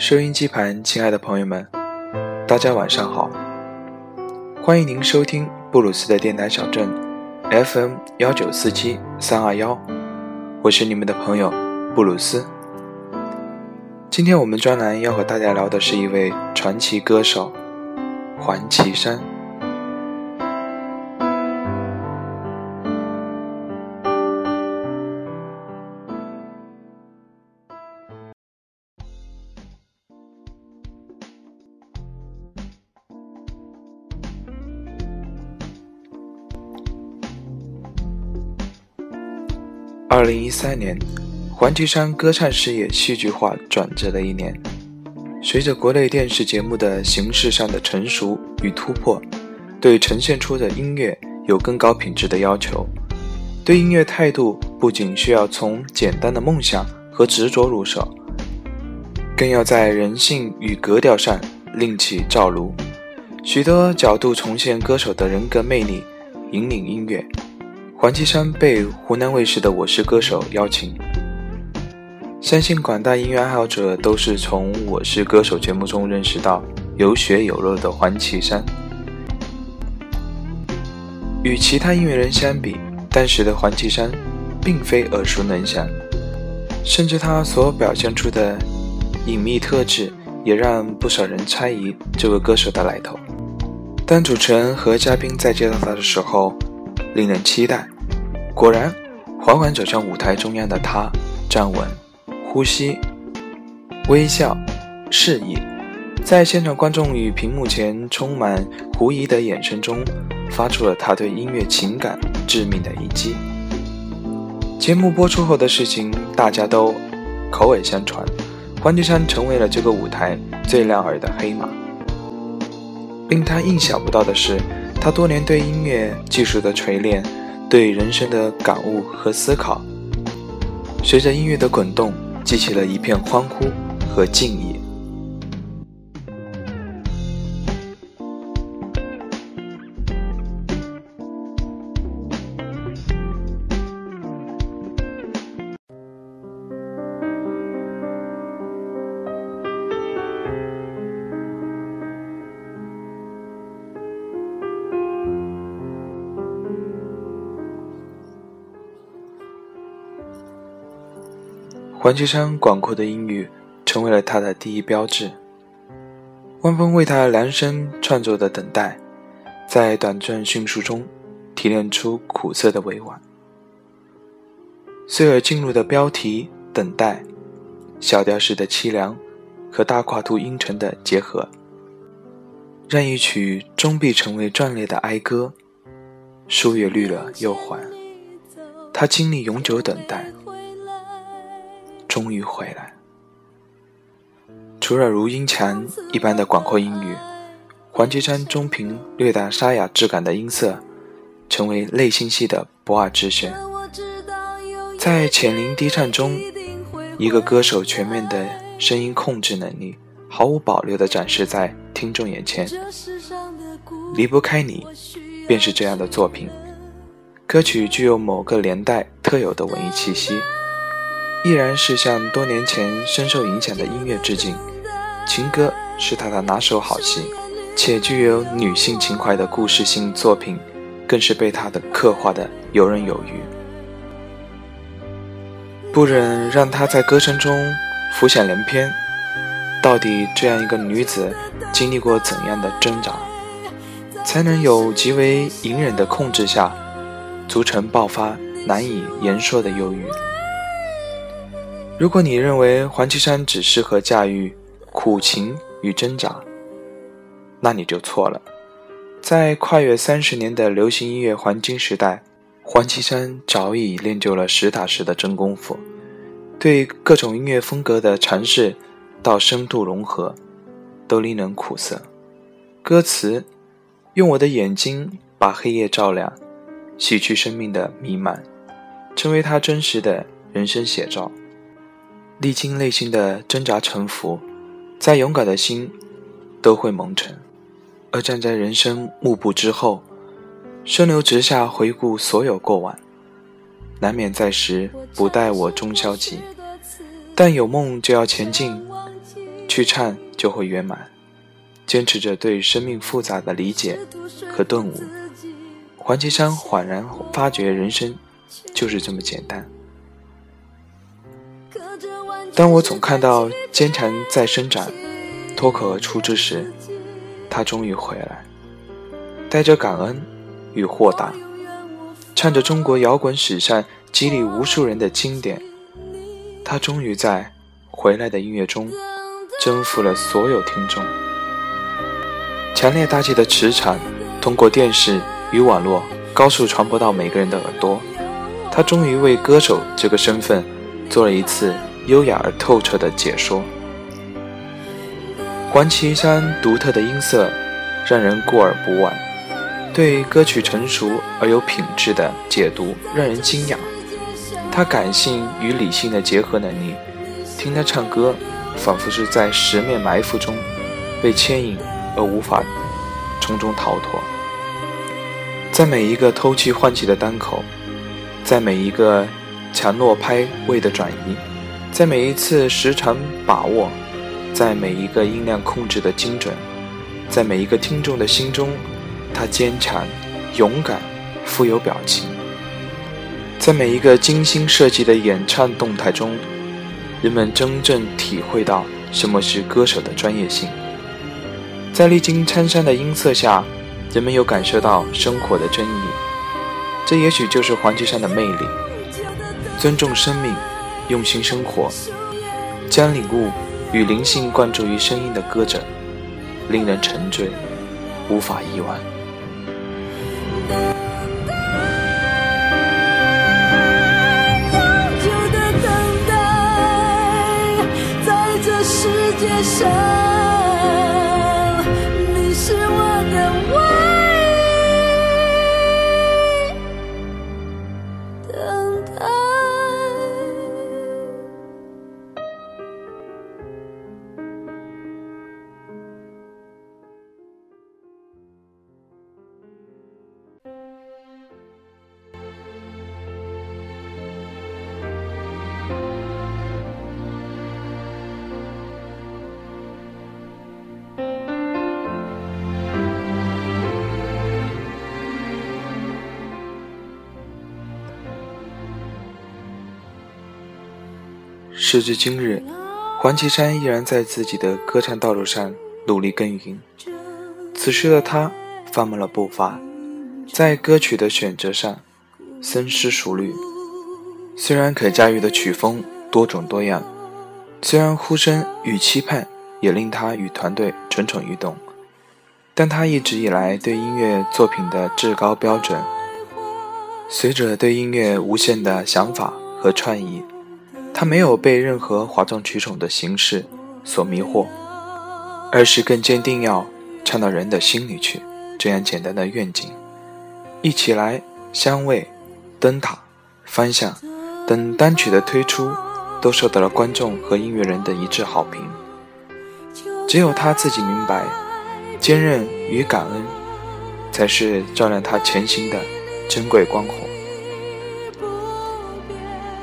收音机旁，亲爱的朋友们，大家晚上好！欢迎您收听布鲁斯的电台小镇 FM 幺九四七三二幺，我是你们的朋友布鲁斯。今天我们专栏要和大家聊的是一位传奇歌手黄绮珊。二零一三年，黄绮珊歌唱事业戏剧化转折的一年。随着国内电视节目的形式上的成熟与突破，对呈现出的音乐有更高品质的要求。对音乐态度不仅需要从简单的梦想和执着入手，更要在人性与格调上另起灶炉，许多角度重现歌手的人格魅力，引领音乐。黄绮珊被湖南卫视的《我是歌手》邀请，相信广大音乐爱好者都是从《我是歌手》节目中认识到有血有肉的黄绮珊。与其他音乐人相比，当时的黄绮珊并非耳熟能详，甚至她所表现出的隐秘特质也让不少人猜疑这位歌手的来头。当主持人和嘉宾在介绍他的时候，令人期待。果然，缓缓走向舞台中央的他，站稳，呼吸，微笑，示意，在现场观众与屏幕前充满狐疑的眼神中，发出了他对音乐情感致命的一击。节目播出后的事情，大家都口耳相传，黄绮珊成为了这个舞台最亮耳的黑马。令他意想不到的是。他多年对音乐技术的锤炼，对人生的感悟和思考，随着音乐的滚动，激起了一片欢呼和敬意。黄绮珊广阔的音域成为了他的第一标志。汪峰为他量身创作的《等待》，在短暂迅速中提炼出苦涩的委婉。随而进入的标题《等待》，小调式的凄凉和大跨度音程的结合，让一曲终必成为壮烈的哀歌。树叶绿了又还，他经历永久等待。终于回来。除了如音墙一般的广阔音域，黄绮珊中频略带沙哑质感的音色，成为内心戏的不二之选。在浅灵低唱中，一个歌手全面的声音控制能力，毫无保留地展示在听众眼前。离不开你，便是这样的作品。歌曲具有某个年代特有的文艺气息。依然是向多年前深受影响的音乐致敬，情歌是他的拿手好戏，且具有女性情怀的故事性作品，更是被他的刻画的游刃有余。不忍让她在歌声中浮想联翩，到底这样一个女子经历过怎样的挣扎，才能有极为隐忍的控制下，足成爆发难以言说的忧郁？如果你认为黄绮珊只适合驾驭苦情与挣扎，那你就错了。在跨越三十年的流行音乐黄金时代，黄绮珊早已练就了实打实的真功夫，对各种音乐风格的尝试到深度融合，都令人苦涩。歌词：用我的眼睛把黑夜照亮，洗去生命的弥漫，成为他真实的人生写照。历经内心的挣扎沉浮，再勇敢的心都会蒙尘。而站在人生幕布之后，顺流直下回顾所有过往，难免在时不待我终消极。但有梦就要前进，去颤就会圆满。坚持着对生命复杂的理解和顿悟，黄绮珊恍然发觉人生就是这么简单。当我总看到坚强在伸展，脱口而出之时，他终于回来，带着感恩与豁达，唱着中国摇滚史上激励无数人的经典。他终于在回来的音乐中征服了所有听众。强烈大气的磁场，通过电视与网络高速传播到每个人的耳朵。他终于为歌手这个身份做了一次优雅而透彻的解说。黄绮珊独特的音色让人过耳不忘，对歌曲成熟而有品质的解读让人惊讶。他感性与理性的结合能力，听他唱歌，仿佛是在十面埋伏中被牵引。而无法从中逃脱，在每一个偷气换气的单口，在每一个强弱拍位的转移，在每一次时长把握，在每一个音量控制的精准，在每一个听众的心中，他坚强、勇敢、富有表情。在每一个精心设计的演唱动态中，人们真正体会到什么是歌手的专业性。在历经沧桑的音色下，人们又感受到生活的真意。这也许就是黄绮珊的魅力：尊重生命，用心生活，将领悟与灵性灌注于声音的歌者，令人沉醉，无法遗忘。久的等待，在这世界上。时至今日，黄绮珊依然在自己的歌唱道路上努力耕耘。此时的她放慢了步伐，在歌曲的选择上深思熟虑。虽然可驾驭的曲风多种多样，虽然呼声与期盼也令她与团队蠢蠢欲动，但她一直以来对音乐作品的至高标准，随着对音乐无限的想法和创意。他没有被任何哗众取宠的形式所迷惑，而是更坚定要唱到人的心里去这样简单的愿景。一起来，香味、灯塔、方向等单曲的推出，都受到了观众和音乐人的一致好评。只有他自己明白，坚韧与感恩，才是照亮他前行的珍贵光火。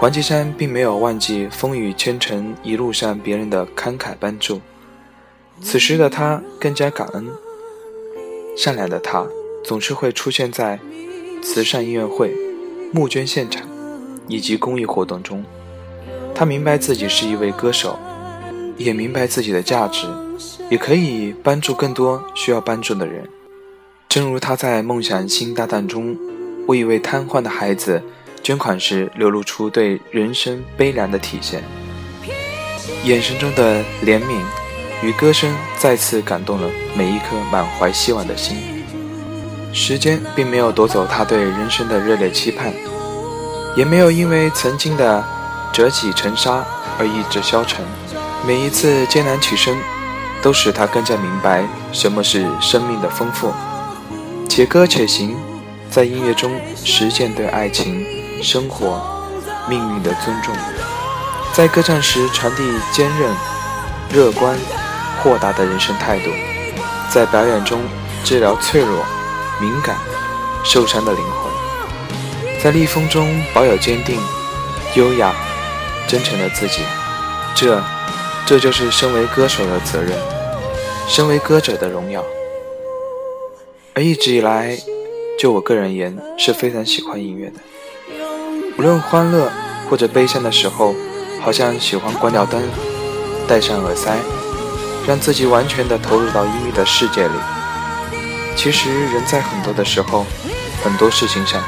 黄绮珊并没有忘记风雨兼程一路上别人的慷慨帮助，此时的她更加感恩。善良的她总是会出现在慈善音乐会、募捐现场以及公益活动中。她明白自己是一位歌手，也明白自己的价值，也可以帮助更多需要帮助的人。正如她在《梦想新搭档》中为一位瘫痪的孩子。捐款时流露出对人生悲凉的体现，眼神中的怜悯与歌声再次感动了每一颗满怀希望的心。时间并没有夺走他对人生的热烈期盼，也没有因为曾经的折戟沉沙而意志消沉。每一次艰难起身，都使他更加明白什么是生命的丰富。且歌且行，在音乐中实践对爱情。生活、命运的尊重，在歌唱时传递坚韧、乐观、豁达的人生态度，在表演中治疗脆弱、敏感、受伤的灵魂，在逆风中保有坚定、优雅、真诚的自己。这，这就是身为歌手的责任，身为歌者的荣耀。而一直以来，就我个人而言，是非常喜欢音乐的。无论欢乐或者悲伤的时候，好像喜欢关掉灯，戴上耳塞，让自己完全的投入到音乐的世界里。其实人在很多的时候，很多事情上，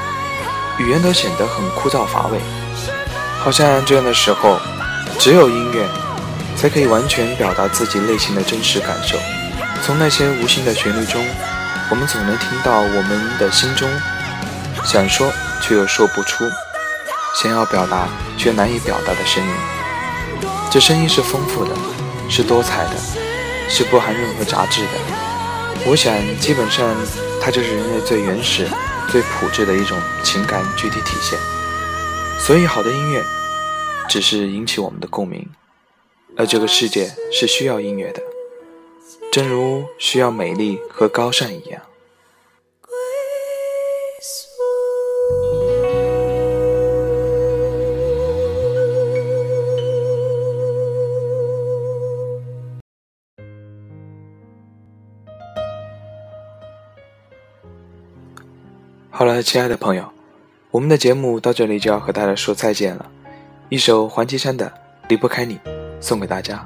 语言都显得很枯燥乏味。好像这样的时候，只有音乐，才可以完全表达自己内心的真实感受。从那些无形的旋律中，我们总能听到我们的心中想说却又说不出，想要表达却难以表达的声音。这声音是丰富的，是多彩的，是不含任何杂质的。我想，基本上，它就是人类最原始、最朴质的一种情感具体体现。所以，好的音乐只是引起我们的共鸣，而这个世界是需要音乐的，正如需要美丽和高尚一样。好了，亲爱的朋友。我们的节目到这里就要和大家说再见了，一首黄绮珊的《离不开你》送给大家。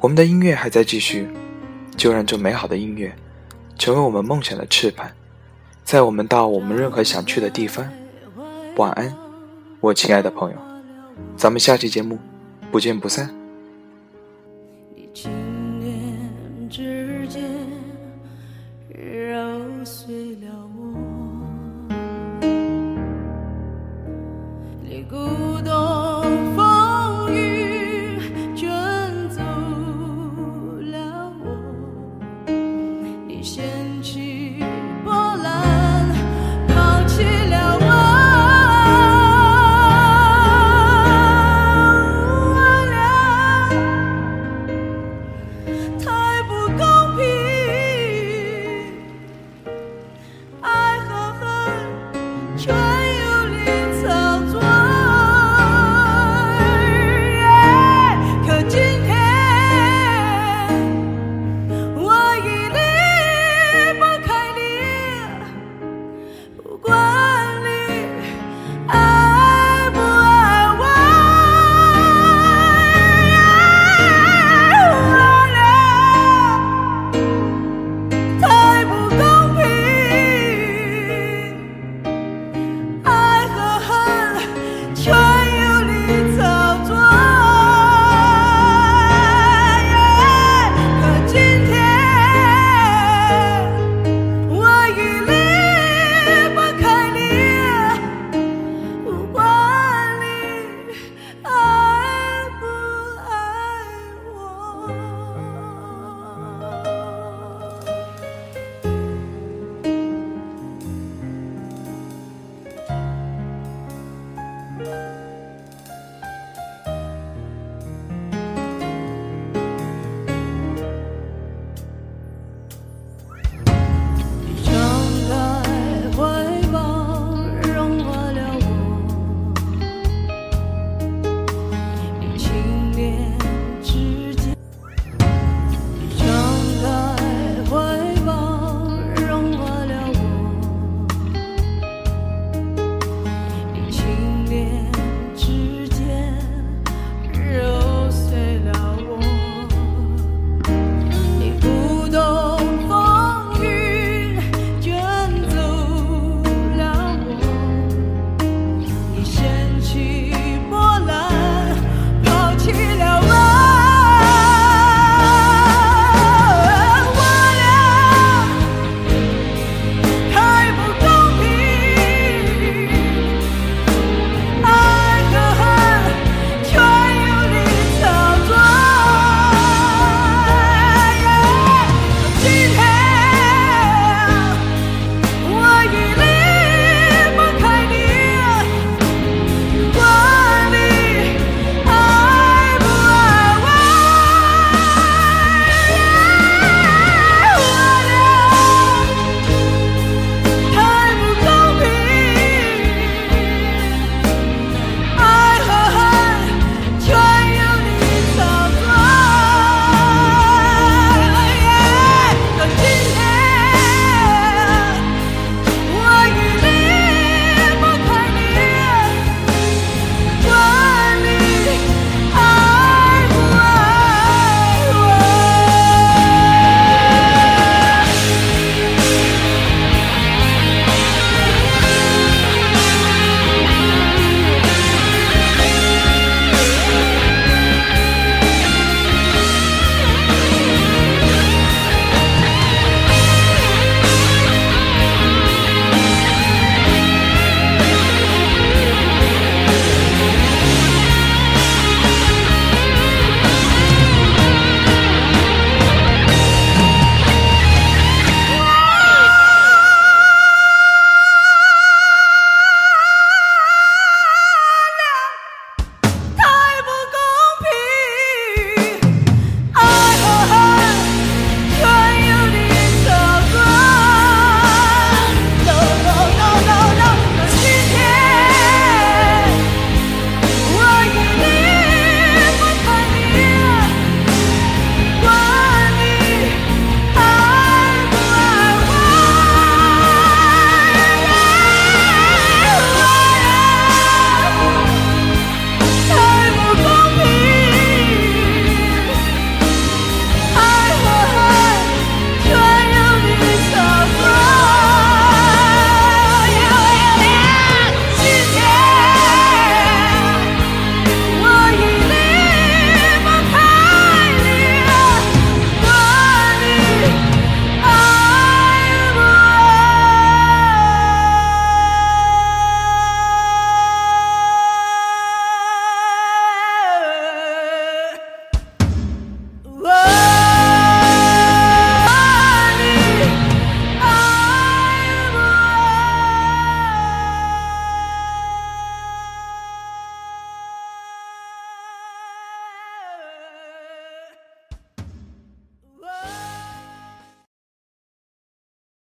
我们的音乐还在继续，就让这美好的音乐成为我们梦想的翅膀，载我们到我们任何想去的地方。晚安，我亲爱的朋友，咱们下期节目不见不散。